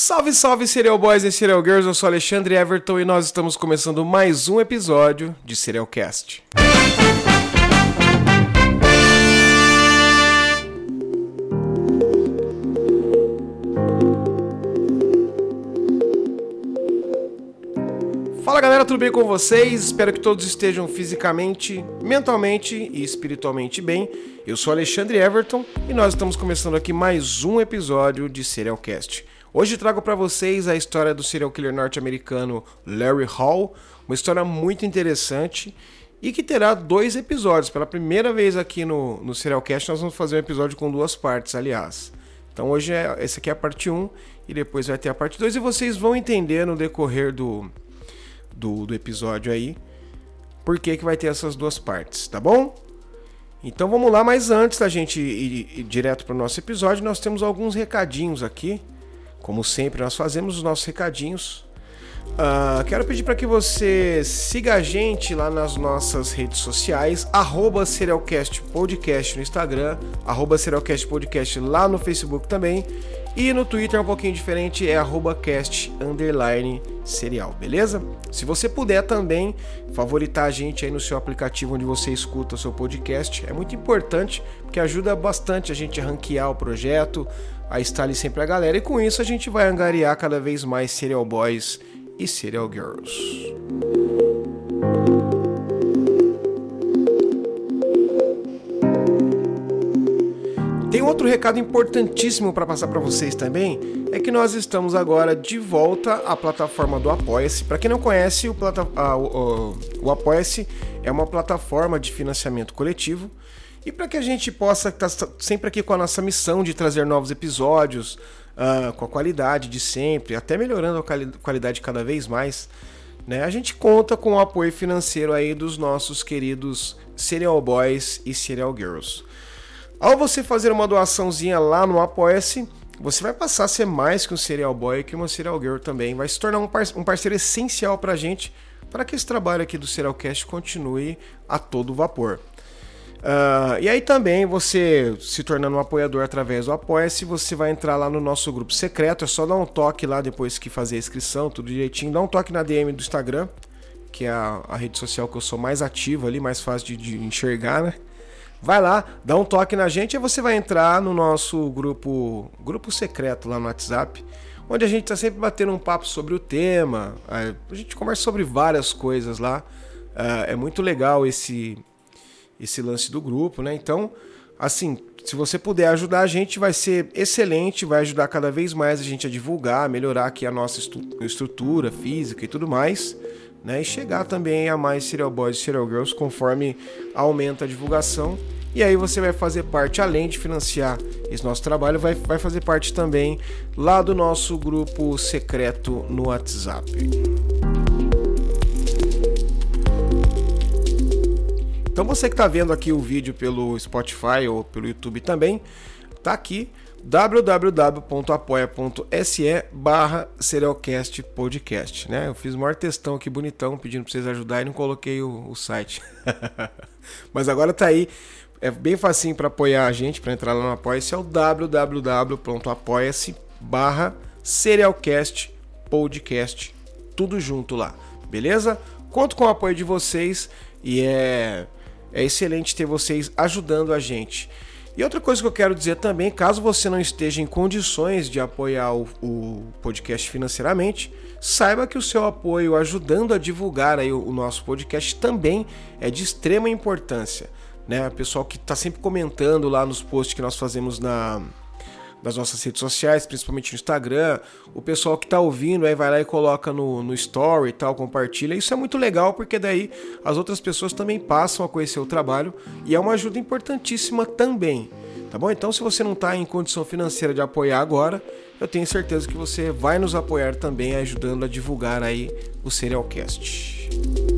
Salve, salve, Serial Boys e Serial Girls, eu sou Alexandre Everton e nós estamos começando mais um episódio de Serialcast. Fala galera, tudo bem com vocês? Espero que todos estejam fisicamente, mentalmente e espiritualmente bem. Eu sou Alexandre Everton e nós estamos começando aqui mais um episódio de Serialcast. Hoje trago para vocês a história do serial killer norte-americano Larry Hall, uma história muito interessante e que terá dois episódios. Pela primeira vez aqui no, no Serialcast, nós vamos fazer um episódio com duas partes, aliás. Então hoje é, esse aqui é a parte 1 e depois vai ter a parte 2 e vocês vão entender no decorrer do, do, do episódio aí por que, que vai ter essas duas partes, tá bom? Então vamos lá, mas antes da gente ir, ir direto para o nosso episódio, nós temos alguns recadinhos aqui. Como sempre, nós fazemos os nossos recadinhos. Uh, quero pedir para que você siga a gente lá nas nossas redes sociais, arroba Serialcast Podcast no Instagram, arroba Serialcast Podcast lá no Facebook também. E no Twitter é um pouquinho diferente, é arroba cast underline serial, beleza? Se você puder também favoritar a gente aí no seu aplicativo onde você escuta o seu podcast, é muito importante, porque ajuda bastante a gente a ranquear o projeto, a estar ali sempre a galera, e com isso a gente vai angariar cada vez mais serial boys e serial girls. Outro recado importantíssimo para passar para vocês também, é que nós estamos agora de volta à plataforma do Apoia-se. Para quem não conhece, o, o, o, o Apoia-se é uma plataforma de financiamento coletivo e para que a gente possa estar tá sempre aqui com a nossa missão de trazer novos episódios, uh, com a qualidade de sempre, até melhorando a qualidade cada vez mais, né? A gente conta com o apoio financeiro aí dos nossos queridos Serial Boys e Serial Girls. Ao você fazer uma doaçãozinha lá no Apoia-se, você vai passar a ser mais que um Serial Boy que uma Serial Girl também. Vai se tornar um, parceiro essencial para a gente, para que esse trabalho aqui do Serialcast continue a todo vapor. Uh, e aí também você se tornando um apoiador através do Apoia-se, você vai entrar lá no nosso grupo secreto. É só dar um toque lá depois que fazer a inscrição, tudo direitinho. Dá um toque na DM do Instagram, que é a, a rede social que eu sou mais ativo ali, mais fácil de, de, enxergar, né? Vai lá, dá um toque na gente e você vai entrar no nosso grupo, grupo secreto lá no WhatsApp, onde a gente está sempre batendo um papo sobre o tema. A gente conversa sobre várias coisas lá. Uh, é muito legal esse esse lance do grupo, né? Então, assim, se você puder ajudar a gente, vai ser excelente, vai ajudar cada vez mais a gente a divulgar, melhorar aqui a nossa estrutura física e tudo mais, né? E chegar também a mais serial boys e serial girls conforme aumenta a divulgação. E aí você vai fazer parte, além de financiar esse nosso trabalho, vai, vai fazer parte também lá do nosso grupo secreto no WhatsApp. Então você que está vendo aqui o vídeo pelo Spotify ou pelo YouTube também, tá aqui www.apoia.se barra Serialcast Podcast, né? Eu fiz o maior textão aqui bonitão pedindo para vocês ajudarem e não coloquei o, o site. Mas agora tá aí, é bem facinho para apoiar a gente, para entrar lá no Apoia-se, é o www.apoia-se barra Serialcast Podcast, tudo junto lá, beleza? Conto com o apoio de vocês e é é excelente ter vocês ajudando a gente. E outra coisa que eu quero dizer também, caso você não esteja em condições de apoiar o, o podcast financeiramente, saiba que o seu apoio ajudando a divulgar aí o, o nosso podcast também é de extrema importância. Né? O pessoal que está sempre comentando lá nos posts que nós fazemos na, das nossas redes sociais, principalmente no Instagram. O pessoal que está ouvindo aí vai lá e coloca no, no story e tal, compartilha. Isso é muito legal porque daí as outras pessoas também passam a conhecer o trabalho e é uma ajuda importantíssima também. Tá bom? Então, se você não está em condição financeira de apoiar agora, eu tenho certeza que você vai nos apoiar também, ajudando a divulgar aí o Serialcast.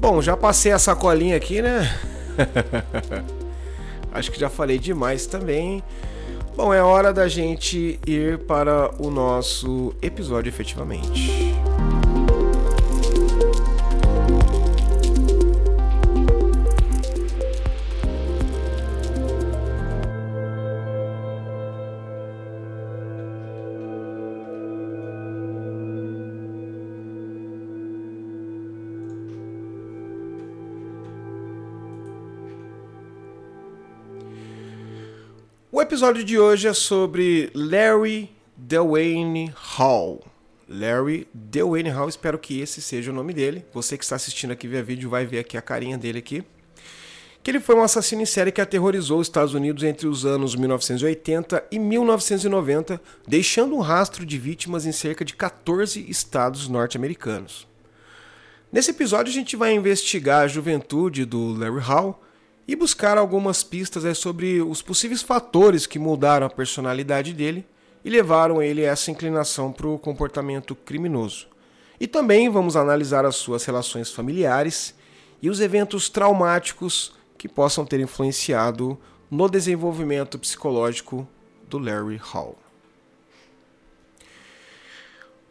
Bom, já passei a sacolinha aqui, né? Acho que já falei demais também. Bom, é hora da gente ir para o nosso episódio efetivamente. Episódio de hoje é sobre Larry Dwayne Hall. Larry Dwayne Hall, espero que esse seja o nome dele. Você que está assistindo aqui via vídeo vai ver aqui a carinha dele aqui. Que ele foi um assassino em série que aterrorizou os Estados Unidos entre os anos 1980 e 1990, deixando um rastro de vítimas em cerca de 14 estados norte-americanos. Nesse episódio a gente vai investigar a juventude do Larry Hall e buscar algumas pistas sobre os possíveis fatores que mudaram a personalidade dele e levaram ele a essa inclinação para o comportamento criminoso. E também vamos analisar as suas relações familiares e os eventos traumáticos que possam ter influenciado no desenvolvimento psicológico do Larry Hall.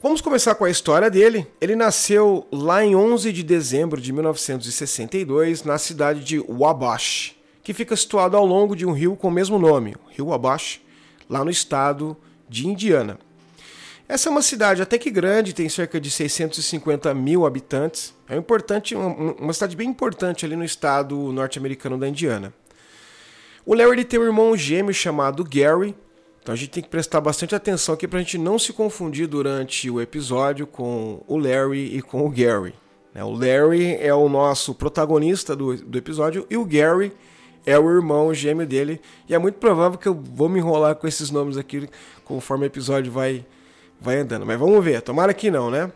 Vamos começar com a história dele. Ele nasceu lá em 11 de dezembro de 1962 na cidade de Wabash, que fica situado ao longo de um rio com o mesmo nome, o Rio Wabash, lá no estado de Indiana. Essa é uma cidade até que grande, tem cerca de 650 mil habitantes. É importante, uma cidade bem importante ali no estado norte-americano da Indiana. O Larry tem um irmão gêmeo chamado Gary, então a gente tem que prestar bastante atenção aqui para a gente não se confundir durante o episódio com o Larry e com o Gary. Né? O Larry é o nosso protagonista do, do episódio e o Gary é o irmão gêmeo dele. E é muito provável que eu vou me enrolar com esses nomes aqui conforme o episódio vai, vai andando. Mas vamos ver, tomara que não, né?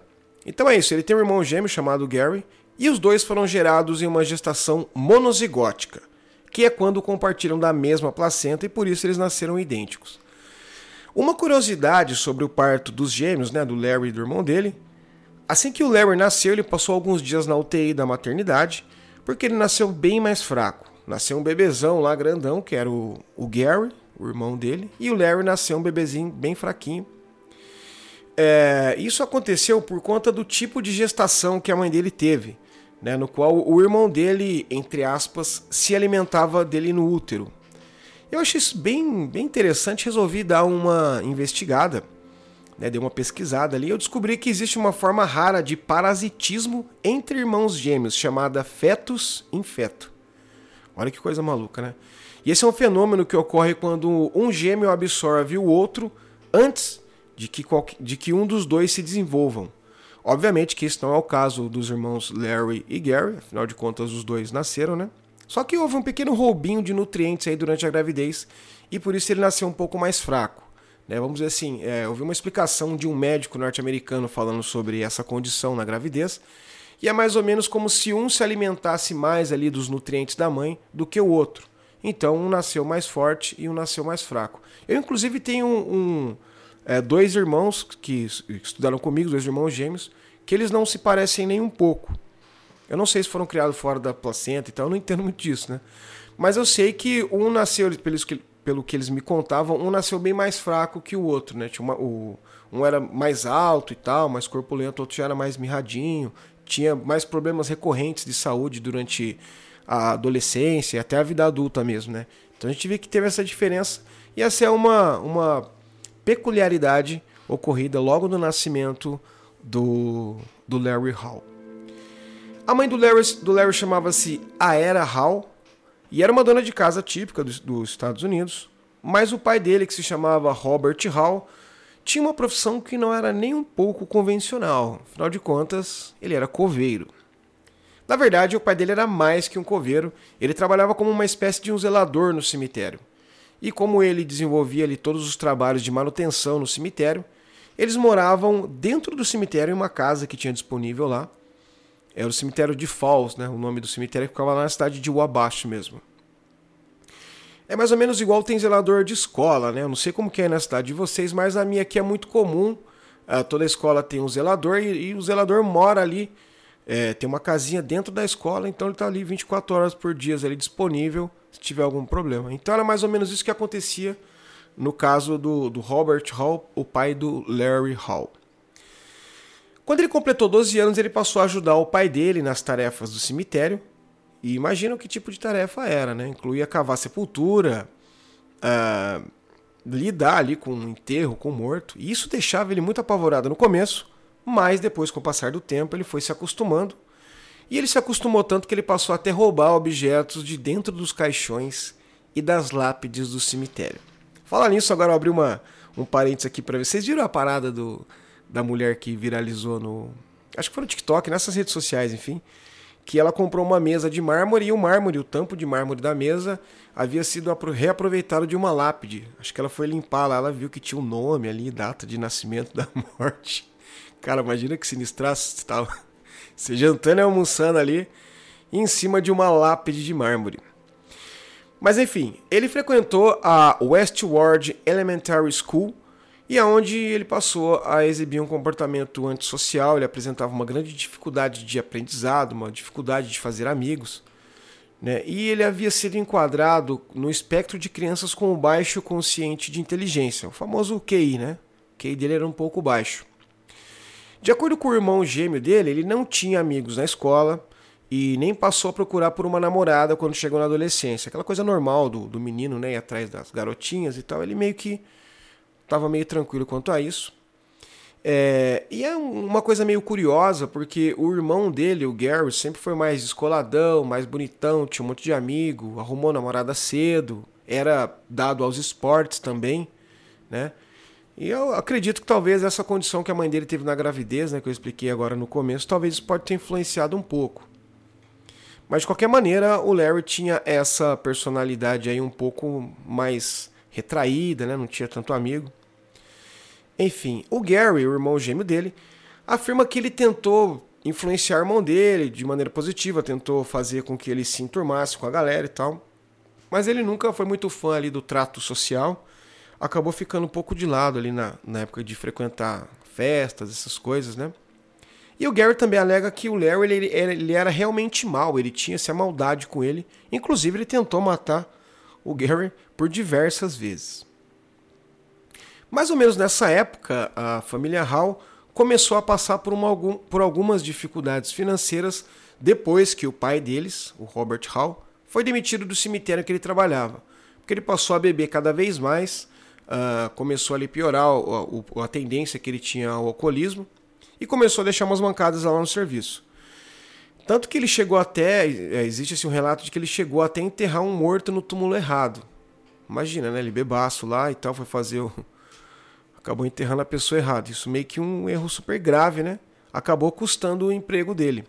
Então é isso, ele tem um irmão gêmeo chamado Gary e os dois foram gerados em uma gestação monozigótica, que é quando compartilham da mesma placenta e por isso eles nasceram idênticos. Uma curiosidade sobre o parto dos gêmeos, né, do Larry e do irmão dele. Assim que o Larry nasceu, ele passou alguns dias na UTI da maternidade, porque ele nasceu bem mais fraco. Nasceu um bebezão lá grandão, que era o, o Gary, o irmão dele, e o Larry nasceu um bebezinho bem fraquinho. É, isso aconteceu por conta do tipo de gestação que a mãe dele teve, né, no qual o irmão dele, entre aspas, se alimentava dele no útero. Eu achei isso bem, bem interessante, resolvi dar uma investigada, né, dei uma pesquisada ali, eu descobri que existe uma forma rara de parasitismo entre irmãos gêmeos, chamada fetus em feto. Olha que coisa maluca, né? E esse é um fenômeno que ocorre quando um gêmeo absorve o outro antes de que, de que um dos dois se desenvolvam. Obviamente que isso não é o caso dos irmãos Larry e Gary, afinal de contas os dois nasceram, né? Só que houve um pequeno roubinho de nutrientes aí durante a gravidez e por isso ele nasceu um pouco mais fraco. Né? Vamos dizer assim, é, houve uma explicação de um médico norte-americano falando sobre essa condição na gravidez e é mais ou menos como se um se alimentasse mais ali dos nutrientes da mãe do que o outro. Então um nasceu mais forte e um nasceu mais fraco. Eu inclusive tenho um, um é, dois irmãos que estudaram comigo, dois irmãos gêmeos, que eles não se parecem nem um pouco. Eu não sei se foram criados fora da placenta e tal, eu não entendo muito disso, né? Mas eu sei que um nasceu, pelo que, pelo que eles me contavam, um nasceu bem mais fraco que o outro, né? Uma, o, um era mais alto e tal, mais corpulento, o outro já era mais mirradinho, tinha mais problemas recorrentes de saúde durante a adolescência e até a vida adulta mesmo, né? Então a gente vê que teve essa diferença e essa é uma, uma peculiaridade ocorrida logo no nascimento do, do Larry Hall. A mãe do Larry, do Larry chamava-se Aera Hall e era uma dona de casa típica dos, dos Estados Unidos, mas o pai dele, que se chamava Robert Hall, tinha uma profissão que não era nem um pouco convencional, afinal de contas, ele era coveiro. Na verdade, o pai dele era mais que um coveiro, ele trabalhava como uma espécie de um zelador no cemitério. E como ele desenvolvia ali todos os trabalhos de manutenção no cemitério, eles moravam dentro do cemitério em uma casa que tinha disponível lá, era o cemitério de Falls, né? O nome do cemitério ficava lá na cidade de Wabash mesmo. É mais ou menos igual tem zelador de escola, né? Eu não sei como que é na cidade de vocês, mas na minha aqui é muito comum. Uh, toda escola tem um zelador e, e o zelador mora ali. É, tem uma casinha dentro da escola, então ele está ali 24 horas por dia ali disponível se tiver algum problema. Então era mais ou menos isso que acontecia no caso do, do Robert Hall, o pai do Larry Hall. Quando ele completou 12 anos, ele passou a ajudar o pai dele nas tarefas do cemitério. E imagina que tipo de tarefa era, né? Incluía cavar sepultura, uh, lidar ali com um enterro, com um morto. E isso deixava ele muito apavorado no começo, mas depois, com o passar do tempo, ele foi se acostumando. E ele se acostumou tanto que ele passou a até roubar objetos de dentro dos caixões e das lápides do cemitério. Fala nisso, agora eu abri uma, um parênteses aqui para ver. Vocês viram a parada do, da mulher que viralizou no. Acho que foi no TikTok, nessas redes sociais, enfim. Que ela comprou uma mesa de mármore e o mármore, o tampo de mármore da mesa, havia sido reaproveitado de uma lápide. Acho que ela foi limpar lá, ela viu que tinha um nome ali, data de nascimento da morte. Cara, imagina que sinistraço você tava. Você jantando e almoçando ali em cima de uma lápide de mármore. Mas enfim, ele frequentou a Westward Elementary School e aonde ele passou a exibir um comportamento antissocial, ele apresentava uma grande dificuldade de aprendizado, uma dificuldade de fazer amigos, né? E ele havia sido enquadrado no espectro de crianças com baixo consciente de inteligência, o famoso QI, né? O QI dele era um pouco baixo. De acordo com o irmão gêmeo dele, ele não tinha amigos na escola, e nem passou a procurar por uma namorada quando chegou na adolescência. Aquela coisa normal do, do menino, né? Ir atrás das garotinhas e tal. Ele meio que estava meio tranquilo quanto a isso. É, e é uma coisa meio curiosa, porque o irmão dele, o Gary, sempre foi mais descoladão, mais bonitão, tinha um monte de amigo, arrumou namorada cedo, era dado aos esportes também, né? E eu acredito que talvez essa condição que a mãe dele teve na gravidez, né, que eu expliquei agora no começo, talvez isso pode ter influenciado um pouco. Mas de qualquer maneira, o Larry tinha essa personalidade aí um pouco mais retraída, né? Não tinha tanto amigo. Enfim, o Gary, o irmão gêmeo dele, afirma que ele tentou influenciar o irmão dele de maneira positiva, tentou fazer com que ele se enturmasse com a galera e tal. Mas ele nunca foi muito fã ali do trato social. Acabou ficando um pouco de lado ali na, na época de frequentar festas, essas coisas, né? E o Gary também alega que o Larry ele, ele era realmente mal, ele tinha essa maldade com ele. Inclusive, ele tentou matar o Gary por diversas vezes. Mais ou menos nessa época, a família Hall começou a passar por, uma, por algumas dificuldades financeiras depois que o pai deles, o Robert Hall, foi demitido do cemitério que ele trabalhava. Porque ele passou a beber cada vez mais, uh, começou a piorar a, a tendência que ele tinha ao alcoolismo e começou a deixar umas mancadas lá no serviço. Tanto que ele chegou até. É, existe assim, um relato de que ele chegou até enterrar um morto no túmulo errado. Imagina, né? Ele bebaço lá e tal, foi fazer o. Acabou enterrando a pessoa errada. Isso meio que um erro super grave, né? Acabou custando o emprego dele.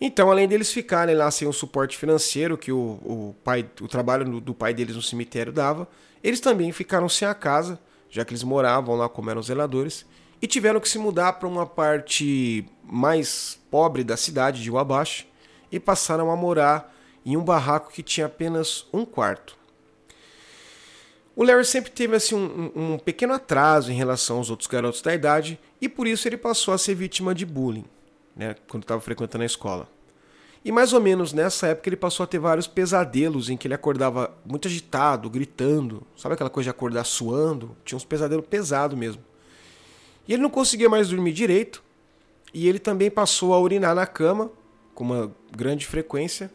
Então, além deles ficarem lá sem o suporte financeiro que o, o, pai, o trabalho do, pai deles no cemitério dava, eles também ficaram sem a casa, já que eles moravam lá como eram zeladores, e tiveram que se mudar para uma parte mais pobre da cidade de Wabash e passaram a morar em um barraco que tinha apenas um quarto. O Larry sempre teve assim, um, um pequeno atraso em relação aos outros garotos da idade e por isso ele passou a ser vítima de bullying né, quando estava frequentando a escola. E mais ou menos nessa época ele passou a ter vários pesadelos em que ele acordava muito agitado, gritando, sabe aquela coisa de acordar suando? Tinha uns pesadelos pesados mesmo. E ele não conseguia mais dormir direito, e ele também passou a urinar na cama, com uma grande frequência,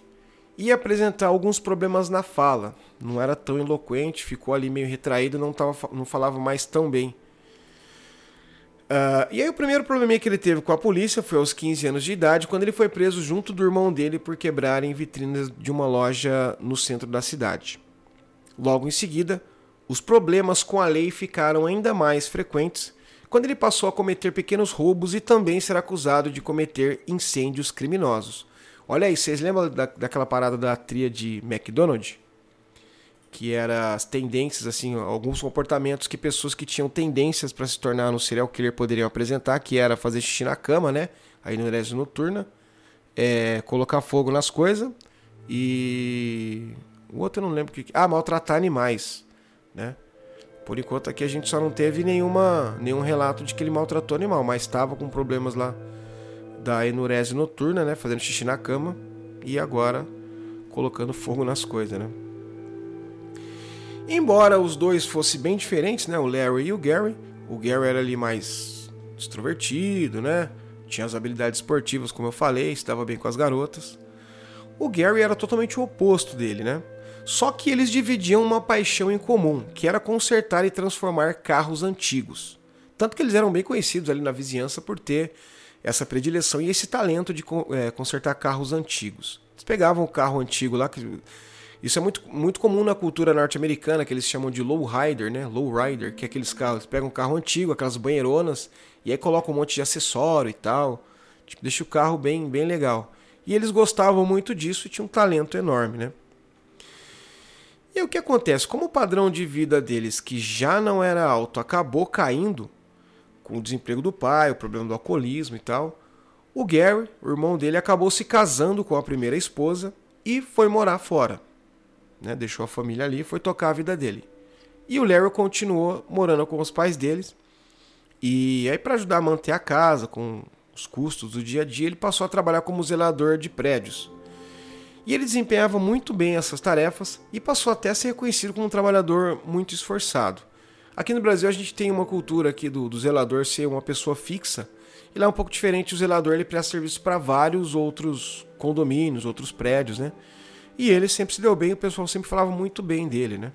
e apresentar alguns problemas na fala. Não era tão eloquente, ficou ali meio retraído, não, tava, não falava mais tão bem. Uh, e aí o primeiro probleminha que ele teve com a polícia foi aos 15 anos de idade, quando ele foi preso junto do irmão dele por quebrarem vitrinas de uma loja no centro da cidade. Logo em seguida, os problemas com a lei ficaram ainda mais frequentes quando ele passou a cometer pequenos roubos e também ser acusado de cometer incêndios criminosos. Olha aí, vocês lembram da, daquela parada da tria de McDonald's? Que era as tendências, assim, alguns comportamentos que pessoas que tinham tendências para se tornar um serial killer poderiam apresentar, que era fazer xixi na cama, né? Aí no Erésio Noturna, é, colocar fogo nas coisas e. O outro eu não lembro o que. Ah, maltratar animais, né? Por enquanto aqui a gente só não teve nenhuma, nenhum relato de que ele maltratou animal, mas estava com problemas lá da enurese noturna, né? Fazendo xixi na cama e agora colocando fogo nas coisas, né? Embora os dois fossem bem diferentes, né? O Larry e o Gary. O Gary era ali mais extrovertido, né? Tinha as habilidades esportivas, como eu falei, estava bem com as garotas. O Gary era totalmente o oposto dele, né? Só que eles dividiam uma paixão em comum, que era consertar e transformar carros antigos. Tanto que eles eram bem conhecidos ali na vizinhança por ter essa predileção e esse talento de é, consertar carros antigos. Eles pegavam o carro antigo lá, que Isso é muito, muito comum na cultura norte-americana, que eles chamam de lowrider, né? Lowrider, que é aqueles carros, pegam um carro antigo, aquelas banheironas, e aí colocam um monte de acessório e tal. Tipo, deixa o carro bem, bem legal. E eles gostavam muito disso e tinham um talento enorme, né? E o que acontece? Como o padrão de vida deles, que já não era alto, acabou caindo com o desemprego do pai, o problema do alcoolismo e tal, o Gary, o irmão dele, acabou se casando com a primeira esposa e foi morar fora. Né? Deixou a família ali e foi tocar a vida dele. E o Larry continuou morando com os pais deles. E aí, para ajudar a manter a casa, com os custos do dia a dia, ele passou a trabalhar como zelador de prédios. E ele desempenhava muito bem essas tarefas e passou até a ser reconhecido como um trabalhador muito esforçado. Aqui no Brasil a gente tem uma cultura aqui do, do zelador ser uma pessoa fixa. E lá é um pouco diferente, o zelador ele presta serviço para vários outros condomínios, outros prédios, né? E ele sempre se deu bem, o pessoal sempre falava muito bem dele, né?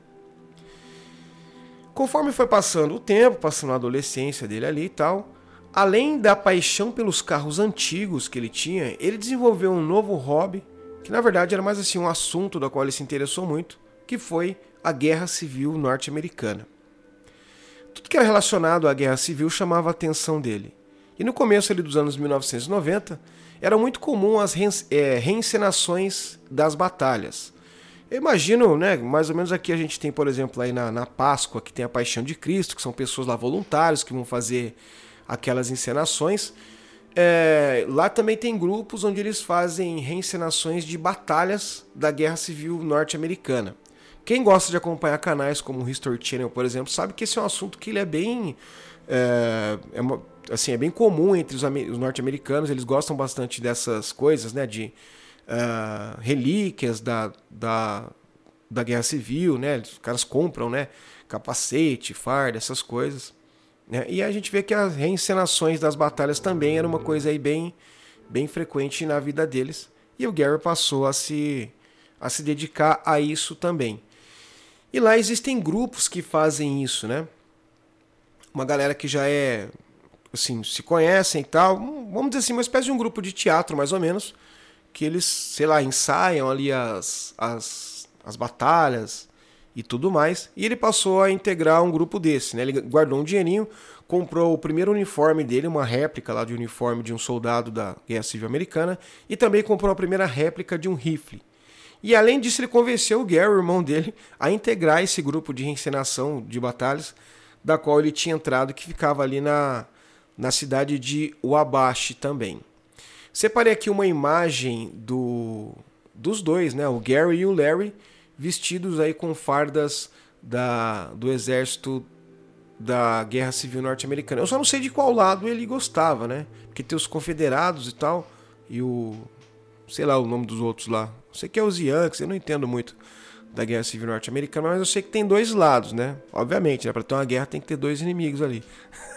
Conforme foi passando o tempo, passando a adolescência dele ali e tal, além da paixão pelos carros antigos que ele tinha, ele desenvolveu um novo hobby que na verdade era mais assim um assunto da qual ele se interessou muito, que foi a Guerra Civil Norte-Americana. Tudo que era relacionado à Guerra Civil chamava a atenção dele. E no começo ali, dos anos 1990, era muito comum as é, reencenações das batalhas. Eu imagino, né, mais ou menos aqui a gente tem, por exemplo, aí na, na Páscoa, que tem a Paixão de Cristo, que são pessoas lá voluntários que vão fazer aquelas encenações. É, lá também tem grupos onde eles fazem reencenações de batalhas da Guerra Civil Norte-Americana. Quem gosta de acompanhar canais como o History Channel, por exemplo, sabe que esse é um assunto que ele é bem. É, é uma, assim, é bem comum entre os, os norte-americanos, eles gostam bastante dessas coisas, né? De uh, relíquias da, da, da Guerra Civil, né? Os caras compram, né? Capacete, farda, essas coisas. Né? E a gente vê que as reencenações das batalhas também era uma coisa aí bem, bem frequente na vida deles. E o Gary passou a se, a se dedicar a isso também. E lá existem grupos que fazem isso, né? Uma galera que já é, assim, se conhecem e tal. Vamos dizer assim, uma espécie de um grupo de teatro, mais ou menos. Que eles, sei lá, ensaiam ali as, as, as batalhas, e tudo mais. E ele passou a integrar um grupo desse, né? Ele guardou um dinheirinho, comprou o primeiro uniforme dele, uma réplica lá de uniforme de um soldado da Guerra Civil Americana, e também comprou a primeira réplica de um rifle. E além disso, ele convenceu o Gary, o irmão dele, a integrar esse grupo de reencenação de batalhas, da qual ele tinha entrado, que ficava ali na, na cidade de Wabashi também. Separei aqui uma imagem do, dos dois, né? O Gary e o Larry, vestidos aí com fardas da, do exército da Guerra Civil Norte-Americana. Eu só não sei de qual lado ele gostava, né? Porque tem os confederados e tal, e o. sei lá o nome dos outros lá. Sei que é os Yankees, eu não entendo muito da Guerra Civil Norte-Americana, mas eu sei que tem dois lados, né? Obviamente, né? Para ter uma guerra tem que ter dois inimigos ali.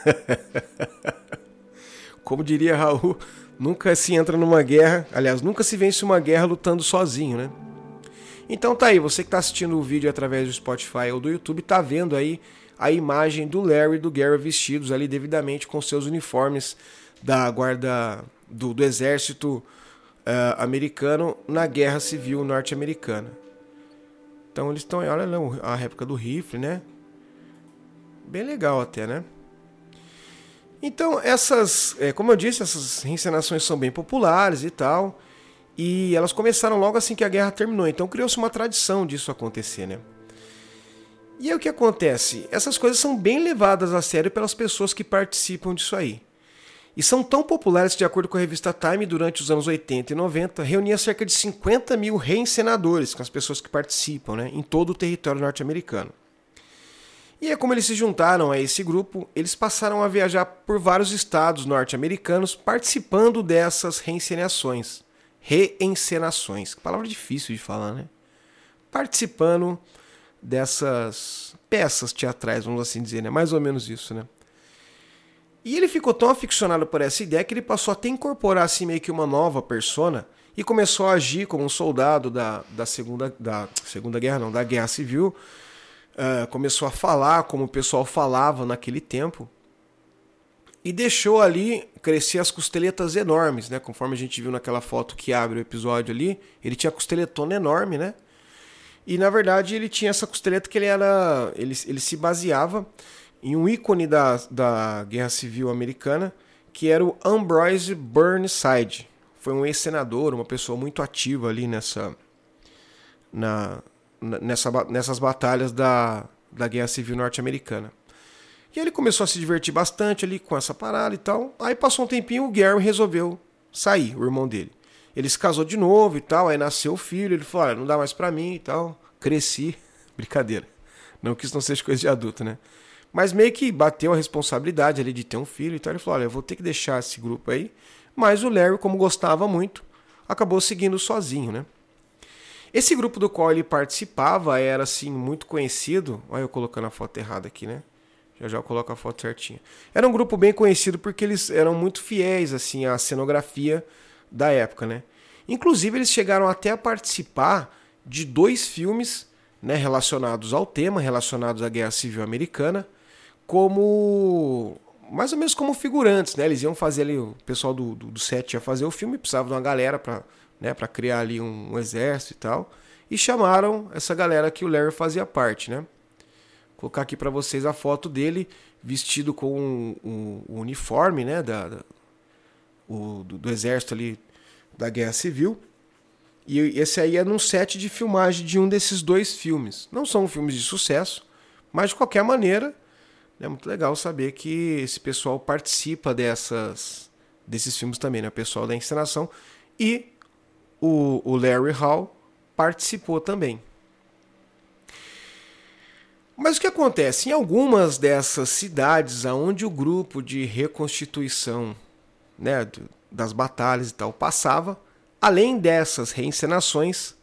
Como diria Raul, nunca se entra numa guerra, aliás, nunca se vence uma guerra lutando sozinho, né? Então tá aí, você que está assistindo o vídeo através do Spotify ou do YouTube, tá vendo aí a imagem do Larry e do Gary vestidos ali devidamente com seus uniformes da guarda do, do exército uh, americano na Guerra Civil Norte-Americana. Então eles estão olha lá, a réplica do rifle, né? Bem legal até, né? Então essas, é, como eu disse, essas encenações são bem populares e tal. E elas começaram logo assim que a guerra terminou. Então criou-se uma tradição disso acontecer, né? E aí o que acontece? Essas coisas são bem levadas a sério pelas pessoas que participam disso aí. E são tão populares que, de acordo com a revista Time, durante os anos 80 e 90, reunia cerca de 50 mil reencenadores, com as pessoas que participam, né, em todo o território norte-americano. E é como eles se juntaram a esse grupo, eles passaram a viajar por vários estados norte-americanos participando dessas reencenações reencenações. Palavra difícil de falar, né? Participando dessas peças teatrais, vamos assim dizer, né? Mais ou menos isso, né? E ele ficou tão aficionado por essa ideia que ele passou a até incorporar assim meio que uma nova persona e começou a agir como um soldado da, da, segunda, da Segunda Guerra, não, da Guerra Civil. Uh, começou a falar como o pessoal falava naquele tempo e deixou ali crescer as costeletas enormes, né? Conforme a gente viu naquela foto que abre o episódio ali, ele tinha costeletona enorme, né? E na verdade ele tinha essa costeleta que ele era. Ele, ele se baseava em um ícone da, da Guerra Civil Americana, que era o Ambrose Burnside. Foi um ex-senador, uma pessoa muito ativa ali nessa. Na, nessa, nessas batalhas da, da Guerra Civil Norte-Americana. E ele começou a se divertir bastante ali com essa parada e tal. Aí passou um tempinho, o Gary resolveu sair, o irmão dele. Ele se casou de novo e tal, aí nasceu o filho, ele falou, não dá mais para mim e tal. Cresci. Brincadeira. Não que isso não seja coisa de adulto, né? Mas meio que bateu a responsabilidade ali de ter um filho e tal. Ele falou, olha, eu vou ter que deixar esse grupo aí. Mas o Larry, como gostava muito, acabou seguindo sozinho, né? Esse grupo do qual ele participava era, assim, muito conhecido. Olha eu colocando a foto errada aqui, né? Já já coloco a foto certinha. Era um grupo bem conhecido porque eles eram muito fiéis assim à cenografia da época, né? Inclusive eles chegaram até a participar de dois filmes, né, relacionados ao tema, relacionados à Guerra Civil Americana, como mais ou menos como figurantes, né? Eles iam fazer ali o pessoal do, do, do set ia fazer o filme, precisava de uma galera para né, para criar ali um, um exército e tal, e chamaram essa galera que o Larry fazia parte, né? colocar aqui para vocês a foto dele vestido com o um, um uniforme né, da, da o, do, do, exército ali da Guerra Civil. E esse aí é num set de filmagem de um desses dois filmes. Não são filmes de sucesso, mas de qualquer maneira é muito legal saber que esse pessoal participa dessas, desses filmes também, né? O pessoal da encenação. E o, o Larry Hall participou também. Mas o que acontece? Em algumas dessas cidades onde o grupo de reconstituição né, das batalhas e tal passava, além dessas reencenações,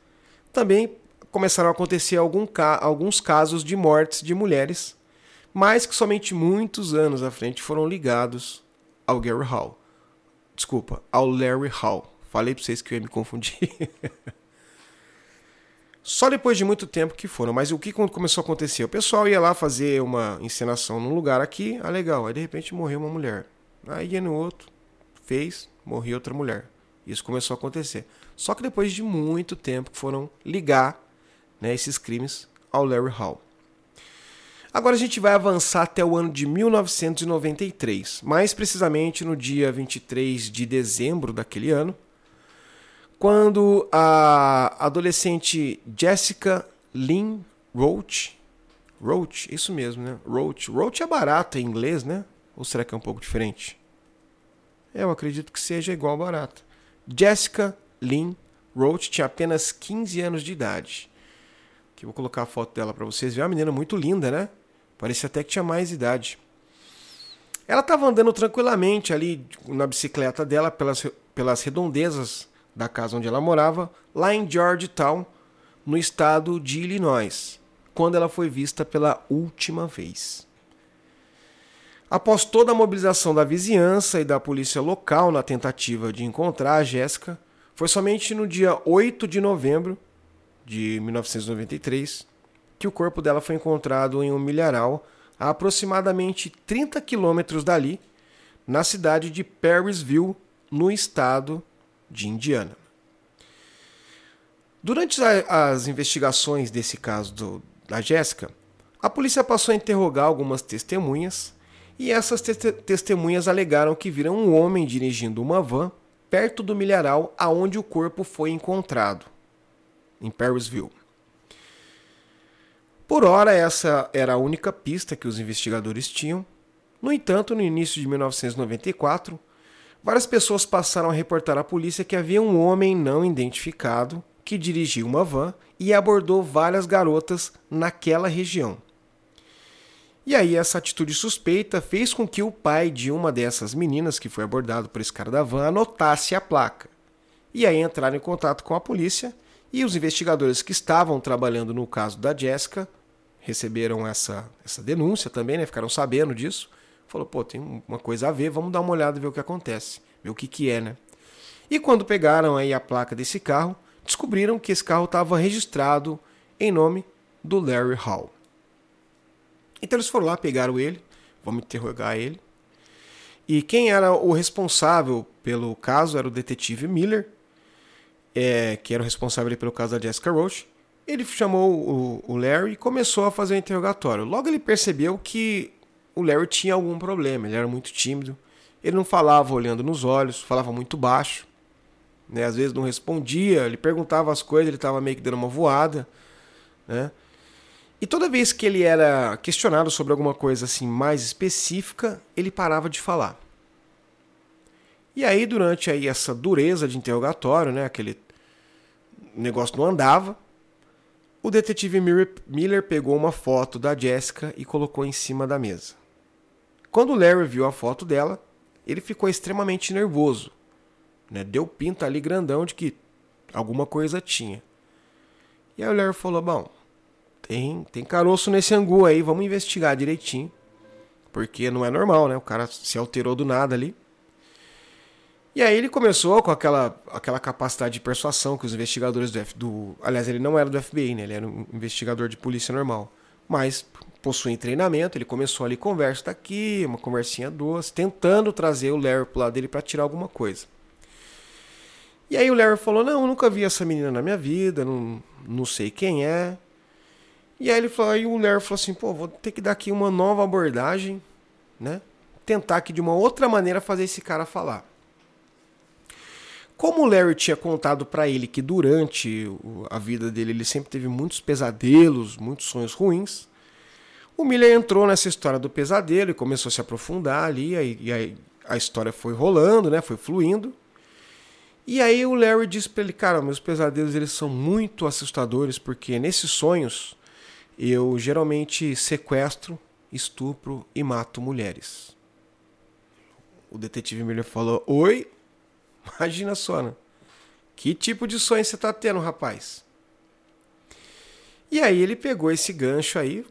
também começaram a acontecer algum, alguns casos de mortes de mulheres, mas que somente muitos anos à frente foram ligados ao Gary Hall. Desculpa, ao Larry Hall. Falei para vocês que eu ia me confundir. Só depois de muito tempo que foram. Mas o que começou a acontecer? O pessoal ia lá fazer uma encenação num lugar aqui, ah, legal. Aí de repente morreu uma mulher. Aí ia no outro, fez, morreu outra mulher. Isso começou a acontecer. Só que depois de muito tempo que foram ligar né, esses crimes ao Larry Hall. Agora a gente vai avançar até o ano de 1993, mais precisamente no dia 23 de dezembro daquele ano, quando a adolescente Jessica Lynn Roach, Roach, isso mesmo, né? Roach. Roach é barata em inglês, né? Ou será que é um pouco diferente? Eu acredito que seja igual barata. Jessica Lynn Roach tinha apenas 15 anos de idade. Aqui vou colocar a foto dela para vocês. É uma menina muito linda, né? Parecia até que tinha mais idade. Ela estava andando tranquilamente ali na bicicleta dela pelas, pelas redondezas da casa onde ela morava, lá em Georgetown, no estado de Illinois, quando ela foi vista pela última vez. Após toda a mobilização da vizinhança e da polícia local na tentativa de encontrar a Jéssica, foi somente no dia 8 de novembro de 1993 que o corpo dela foi encontrado em um milharal a aproximadamente 30 quilômetros dali, na cidade de Perrysville, no estado de Indiana. Durante as investigações desse caso do, da Jéssica, a polícia passou a interrogar algumas testemunhas e essas te testemunhas alegaram que viram um homem dirigindo uma van perto do milharal aonde o corpo foi encontrado, em Perrysville. Por hora, essa era a única pista que os investigadores tinham. No entanto, no início de 1994, Várias pessoas passaram a reportar à polícia que havia um homem não identificado que dirigia uma van e abordou várias garotas naquela região. E aí essa atitude suspeita fez com que o pai de uma dessas meninas que foi abordado por esse cara da van anotasse a placa. E aí entraram em contato com a polícia e os investigadores que estavam trabalhando no caso da Jessica receberam essa, essa denúncia também, né? Ficaram sabendo disso falou, pô, tem uma coisa a ver, vamos dar uma olhada e ver o que acontece, ver o que que é, né? E quando pegaram aí a placa desse carro, descobriram que esse carro estava registrado em nome do Larry Hall. Então eles foram lá, pegaram ele, vamos interrogar ele. E quem era o responsável pelo caso era o detetive Miller, é, que era o responsável pelo caso da Jessica Roach. Ele chamou o, o Larry e começou a fazer o interrogatório. Logo ele percebeu que o Larry tinha algum problema, ele era muito tímido, ele não falava olhando nos olhos, falava muito baixo, né? às vezes não respondia, ele perguntava as coisas, ele estava meio que dando uma voada. Né? E toda vez que ele era questionado sobre alguma coisa assim mais específica, ele parava de falar. E aí, durante aí essa dureza de interrogatório, né, aquele negócio não andava, o detetive Miller pegou uma foto da Jessica e colocou em cima da mesa. Quando o Larry viu a foto dela, ele ficou extremamente nervoso. Né? Deu pinta ali grandão de que alguma coisa tinha. E aí o Larry falou: Bom, tem, tem caroço nesse angu aí, vamos investigar direitinho. Porque não é normal, né? O cara se alterou do nada ali. E aí ele começou com aquela, aquela capacidade de persuasão que os investigadores do, F, do aliás, ele não era do FBI, né? Ele era um investigador de polícia normal, mas possui treinamento, ele começou ali conversa daqui, uma conversinha duas, tentando trazer o Larry pro lado dele para tirar alguma coisa. E aí o Larry falou: "Não, nunca vi essa menina na minha vida, não, não sei quem é". E aí ele falou, aí o Larry falou assim: "Pô, vou ter que dar aqui uma nova abordagem, né? Tentar aqui de uma outra maneira fazer esse cara falar". Como o Larry tinha contado para ele que durante a vida dele ele sempre teve muitos pesadelos, muitos sonhos ruins, o Miller entrou nessa história do pesadelo e começou a se aprofundar ali, e aí a história foi rolando, né, foi fluindo. E aí o Larry disse para ele, cara, meus pesadelos eles são muito assustadores porque nesses sonhos eu geralmente sequestro, estupro e mato mulheres. O detetive Miller falou: Oi, Imagina só, né? Que tipo de sonho você tá tendo, rapaz? E aí ele pegou esse gancho aí.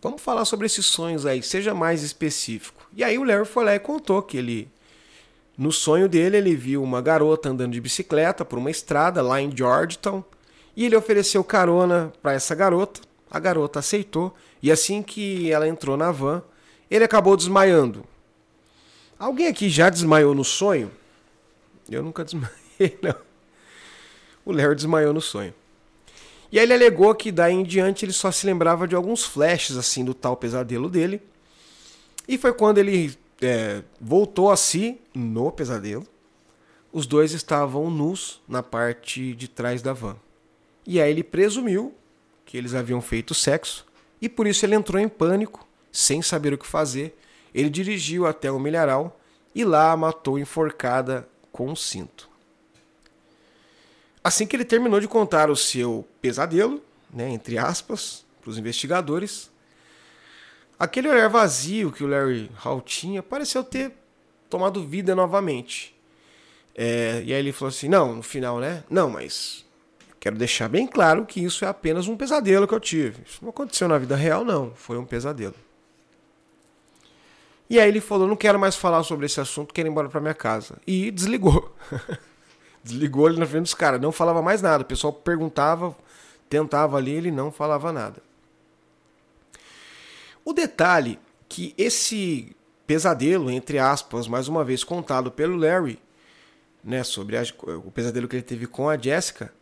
Vamos falar sobre esses sonhos aí, seja mais específico. E aí o Larry foi lá e contou que ele no sonho dele ele viu uma garota andando de bicicleta por uma estrada lá em Georgetown e ele ofereceu carona para essa garota. A garota aceitou e assim que ela entrou na van, ele acabou desmaiando. Alguém aqui já desmaiou no sonho? Eu nunca desmaiei, não. O Larry desmaiou no sonho. E aí ele alegou que daí em diante ele só se lembrava de alguns flashes assim do tal pesadelo dele. E foi quando ele é, voltou a si no pesadelo. Os dois estavam nus na parte de trás da van. E aí ele presumiu que eles haviam feito sexo e por isso ele entrou em pânico, sem saber o que fazer. Ele dirigiu até o milharal e lá matou enforcada com cinto. Assim que ele terminou de contar o seu pesadelo, né, entre aspas, para os investigadores, aquele olhar vazio que o Larry Hall tinha pareceu ter tomado vida novamente. É, e aí ele falou assim: não, no final, né? Não, mas quero deixar bem claro que isso é apenas um pesadelo que eu tive. Isso não aconteceu na vida real, não. Foi um pesadelo. E aí ele falou: não quero mais falar sobre esse assunto, quero ir embora para minha casa. E desligou. desligou ali na frente dos caras, não falava mais nada. O pessoal perguntava, tentava ali, ele não falava nada. O detalhe que esse pesadelo, entre aspas, mais uma vez contado pelo Larry, né, sobre a, o pesadelo que ele teve com a Jessica,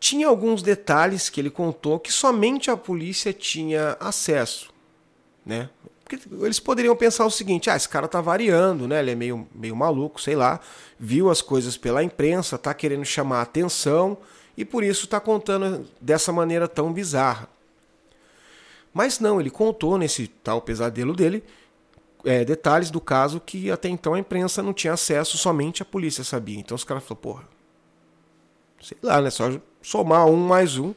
tinha alguns detalhes que ele contou que somente a polícia tinha acesso, né? Porque eles poderiam pensar o seguinte: ah, esse cara tá variando, né? Ele é meio, meio maluco, sei lá. Viu as coisas pela imprensa, tá querendo chamar atenção e por isso tá contando dessa maneira tão bizarra. Mas não, ele contou nesse tal pesadelo dele é, detalhes do caso que até então a imprensa não tinha acesso, somente a polícia sabia. Então os caras falaram, porra, sei lá, né? Só somar um mais um,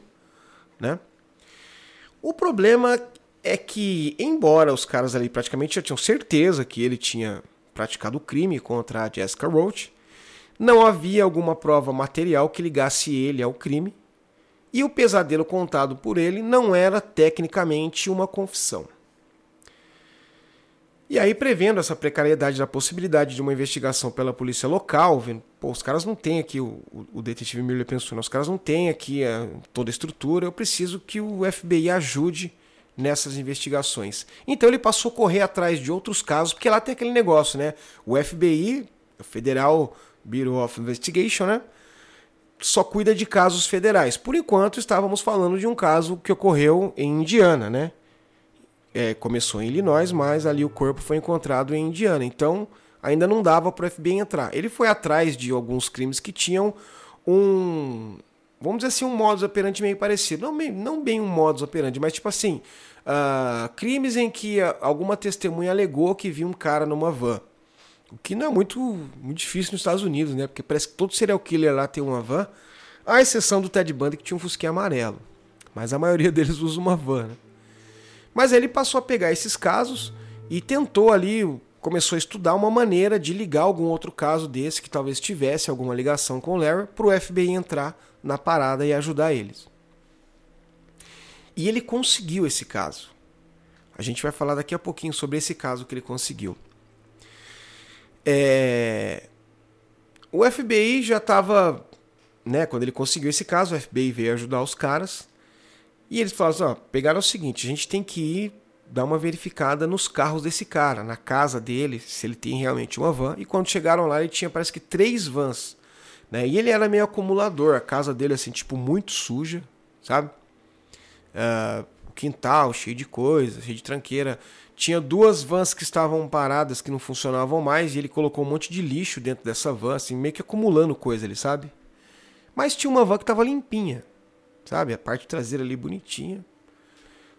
né? O problema é que, embora os caras ali praticamente já tinham certeza que ele tinha praticado o crime contra a Jessica Roach, não havia alguma prova material que ligasse ele ao crime, e o pesadelo contado por ele não era tecnicamente uma confissão. E aí, prevendo essa precariedade da possibilidade de uma investigação pela polícia local, vendo, pô, os caras não têm aqui, o, o detetive Miller pensou, os caras não têm aqui a, eh, toda a estrutura, eu preciso que o FBI ajude nessas investigações. Então ele passou a correr atrás de outros casos, porque lá tem aquele negócio, né? O FBI, o Federal Bureau of Investigation, né? só cuida de casos federais. Por enquanto, estávamos falando de um caso que ocorreu em Indiana, né? É, começou em Illinois, mas ali o corpo foi encontrado em Indiana. Então, ainda não dava para o FBI entrar. Ele foi atrás de alguns crimes que tinham um, vamos dizer assim, um modus operandi meio parecido. Não, não bem um modus operandi, mas tipo assim, uh, crimes em que alguma testemunha alegou que viu um cara numa van. O que não é muito, muito difícil nos Estados Unidos, né? Porque parece que todo serial killer lá tem uma van, à exceção do Ted Bundy que tinha um fusquinha amarelo. Mas a maioria deles usa uma van, né? Mas ele passou a pegar esses casos e tentou ali, começou a estudar uma maneira de ligar algum outro caso desse que talvez tivesse alguma ligação com o Larry para o FBI entrar na parada e ajudar eles. E ele conseguiu esse caso. A gente vai falar daqui a pouquinho sobre esse caso que ele conseguiu. É... O FBI já estava, né, quando ele conseguiu esse caso, o FBI veio ajudar os caras. E eles falaram assim, ó, pegaram o seguinte, a gente tem que ir dar uma verificada nos carros desse cara, na casa dele, se ele tem realmente uma van. E quando chegaram lá, ele tinha parece que três vans. Né? E ele era meio acumulador, a casa dele assim, tipo, muito suja, sabe? Uh, quintal cheio de coisas, cheio de tranqueira. Tinha duas vans que estavam paradas, que não funcionavam mais, e ele colocou um monte de lixo dentro dessa van, assim, meio que acumulando coisa ali, sabe? Mas tinha uma van que estava limpinha, sabe? A parte traseira ali bonitinha.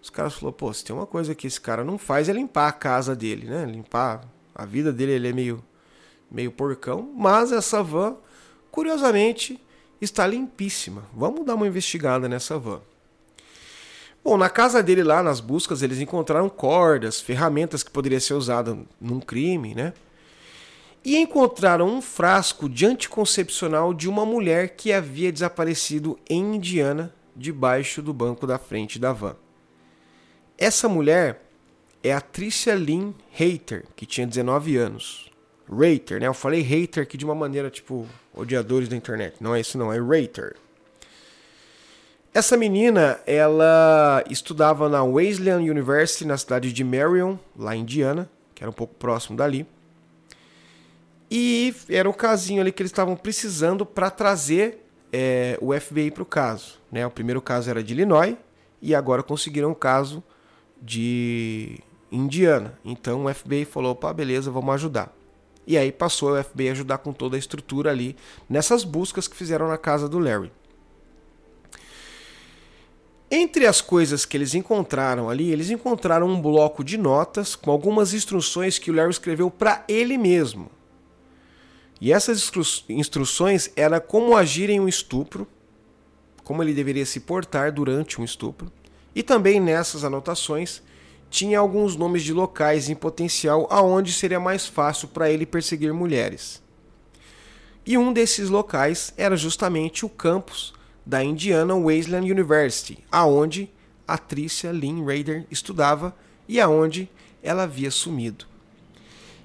Os caras falaram, pô, se tem uma coisa que esse cara não faz é limpar a casa dele, né? Limpar a vida dele, ele é meio, meio porcão. Mas essa van, curiosamente, está limpíssima. Vamos dar uma investigada nessa van. Bom, na casa dele lá, nas buscas, eles encontraram cordas, ferramentas que poderiam ser usadas num crime, né? E encontraram um frasco de anticoncepcional de uma mulher que havia desaparecido em Indiana, debaixo do banco da frente da van. Essa mulher é a Tricia Lynn Hater, que tinha 19 anos. Rater, né? Eu falei hater aqui de uma maneira tipo odiadores da internet. Não é isso não, é Rater. Essa menina, ela estudava na Wesleyan University, na cidade de Marion, lá em Indiana, que era um pouco próximo dali. E era um casinho ali que eles estavam precisando para trazer é, o FBI para o caso. Né? O primeiro caso era de Illinois e agora conseguiram um caso de Indiana. Então o FBI falou: opa, beleza, vamos ajudar. E aí passou o FBI a ajudar com toda a estrutura ali nessas buscas que fizeram na casa do Larry. Entre as coisas que eles encontraram ali, eles encontraram um bloco de notas com algumas instruções que o Larry escreveu para ele mesmo. E essas instru instruções eram como agir em um estupro, como ele deveria se portar durante um estupro, e também nessas anotações tinha alguns nomes de locais em potencial aonde seria mais fácil para ele perseguir mulheres. E um desses locais era justamente o campus da Indiana Wesleyan University, aonde a Tricia Lynn Raider estudava e aonde ela havia sumido.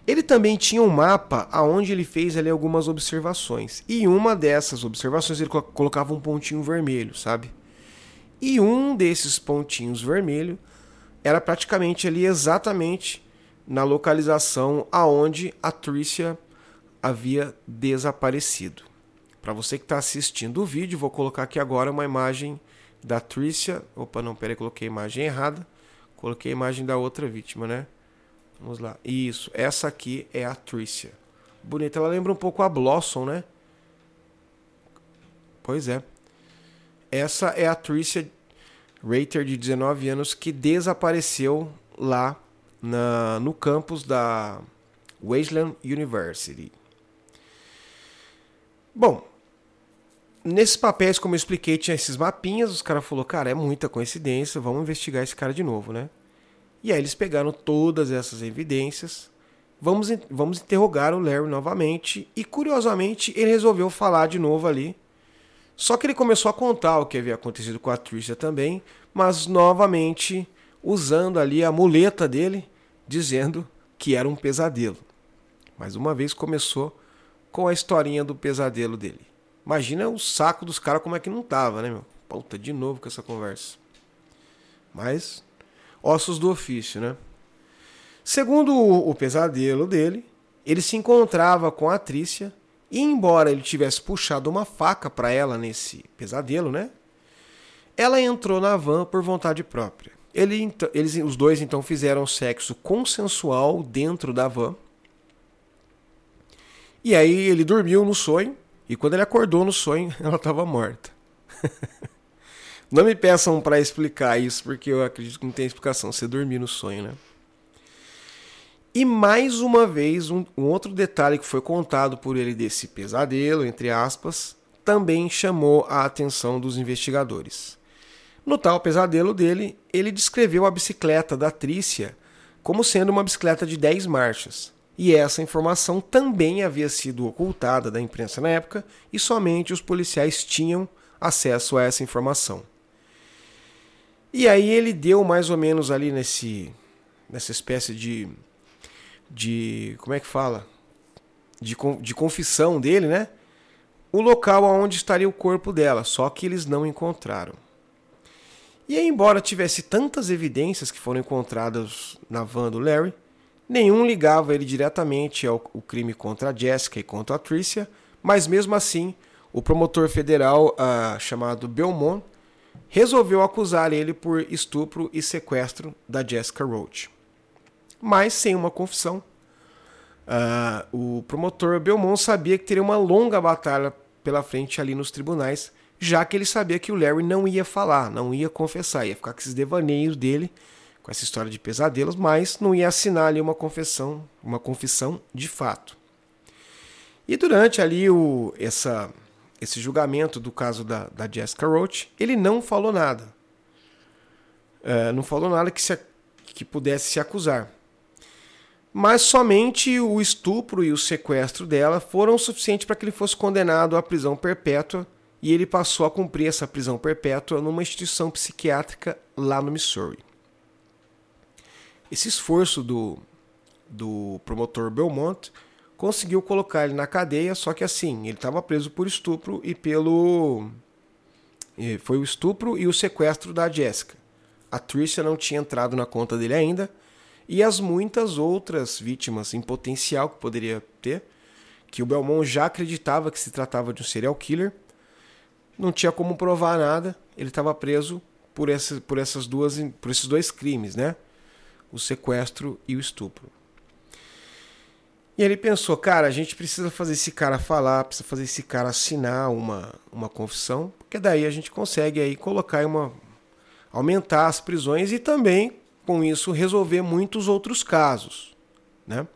Ele também tinha um mapa aonde ele fez ali algumas observações. E uma dessas observações ele colocava um pontinho vermelho, sabe? E um desses pontinhos vermelho era praticamente ali exatamente na localização aonde a Tricia havia desaparecido. Para você que está assistindo o vídeo, vou colocar aqui agora uma imagem da Tricia. Opa, não, peraí, coloquei a imagem errada. Coloquei a imagem da outra vítima, né? Vamos lá. Isso, essa aqui é a Tricia. Bonita, ela lembra um pouco a Blossom, né? Pois é. Essa é a Tricia Rater de 19 anos que desapareceu lá na, no campus da Wesleyan University. Bom, nesses papéis, como eu expliquei, tinha esses mapinhas. Os caras falaram, cara, é muita coincidência, vamos investigar esse cara de novo, né? E aí eles pegaram todas essas evidências. Vamos, vamos interrogar o Larry novamente. E curiosamente, ele resolveu falar de novo ali. Só que ele começou a contar o que havia acontecido com a Tricia também, mas novamente usando ali a muleta dele, dizendo que era um pesadelo. Mais uma vez começou com a historinha do pesadelo dele. Imagina o saco dos caras como é que não tava, né, meu? Puta, de novo com essa conversa. Mas, ossos do ofício, né? Segundo o pesadelo dele, ele se encontrava com a Trícia E embora ele tivesse puxado uma faca para ela nesse pesadelo, né? Ela entrou na van por vontade própria. Ele, eles, os dois então fizeram sexo consensual dentro da van. E aí ele dormiu no sonho. E quando ele acordou no sonho, ela estava morta. não me peçam para explicar isso, porque eu acredito que não tem explicação. Você dormir no sonho, né? E mais uma vez, um, um, outro detalhe que foi contado por ele desse pesadelo, entre aspas, também chamou a atenção dos investigadores. No tal pesadelo dele, ele descreveu a bicicleta da Trícia como sendo uma bicicleta de 10 marchas. E essa informação também havia sido ocultada da imprensa na época e somente os policiais tinham acesso a essa informação. E aí ele deu mais ou menos ali nesse nessa espécie de de como é que fala? De, de confissão dele, né? O local onde estaria o corpo dela, só que eles não encontraram. E embora tivesse tantas evidências que foram encontradas na van do Larry, nenhum ligava ele diretamente ao, crime contra a Jessica e contra a Tricia, mas mesmo assim, o promotor federal uh, chamado Belmont resolveu acusar ele por estupro e sequestro da Jessica Roach. Mas sem uma confissão. Uh, o promotor Belmont sabia que teria uma longa batalha pela frente ali nos tribunais já que ele sabia que o Larry não ia falar, não ia confessar, ia ficar com esses devaneios dele, com essa história de pesadelos, mas não ia assinar ali uma confissão, uma confissão de fato. E durante ali o, essa, esse julgamento do caso da, da Jessica Roach, ele não falou nada. É, não falou nada que, se, que pudesse se acusar. Mas somente o estupro e o sequestro dela foram suficientes para que ele fosse condenado à prisão perpétua e ele passou a cumprir essa prisão perpétua numa instituição psiquiátrica lá no Missouri. Esse esforço do, do promotor Belmont conseguiu colocar ele na cadeia, só que assim, ele estava preso por estupro e pelo. Foi o estupro e o sequestro da Jessica. A Tricia não tinha entrado na conta dele ainda, e as muitas outras vítimas em potencial que poderia ter, que o Belmont já acreditava que se tratava de um serial killer não tinha como provar nada, ele estava preso por, essa, por, essas duas, por esses dois crimes, né? O sequestro e o estupro. E ele pensou, cara, a gente precisa fazer esse cara falar, precisa fazer esse cara assinar uma, uma confissão, porque daí a gente consegue aí colocar uma aumentar as prisões e também com isso resolver muitos outros casos, né?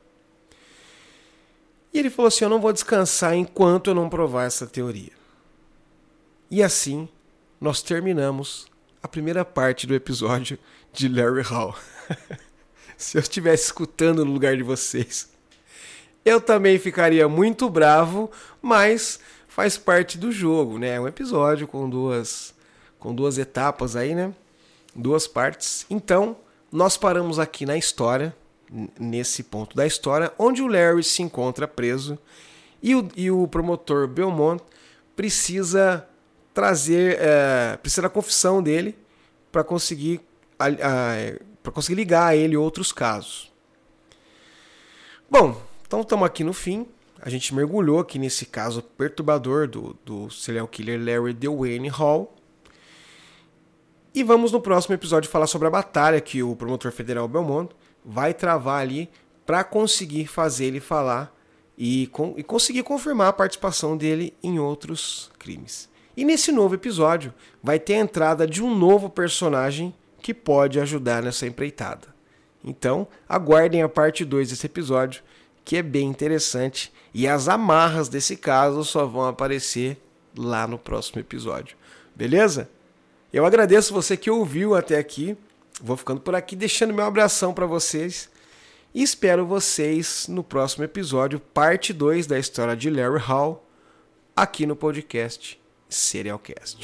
E ele falou assim: "Eu não vou descansar enquanto eu não provar essa teoria". E assim nós terminamos a primeira parte do episódio de Larry Hall. Se eu estivesse escutando no lugar de vocês, eu também ficaria muito bravo, mas faz parte do jogo, né? É um episódio com duas com duas etapas aí, né? Duas partes. Então, nós paramos aqui na história, nesse ponto da história, onde o Larry se encontra preso e o, e o promotor Belmont precisa trazer, é, precisa da confissão dele para conseguir, para conseguir ligar a ele outros casos. Bom, então estamos aqui no fim. A gente mergulhou aqui nesse caso perturbador do, do serial killer Larry Dwayne Hall. E vamos no próximo episódio falar sobre a batalha que o promotor federal Belmont vai travar ali para conseguir fazer ele falar e, e conseguir confirmar a participação dele em outros crimes. E nesse novo episódio vai ter a entrada de um novo personagem que pode ajudar nessa empreitada. Então, aguardem a parte 2 desse episódio, que é bem interessante, e as amarras desse caso só vão aparecer lá no próximo episódio. Beleza? Eu agradeço você que ouviu até aqui. Vou ficando por aqui deixando meu abração para vocês e espero vocês no próximo episódio, parte 2 da história de Larry Hall, aqui no podcast Serialcast.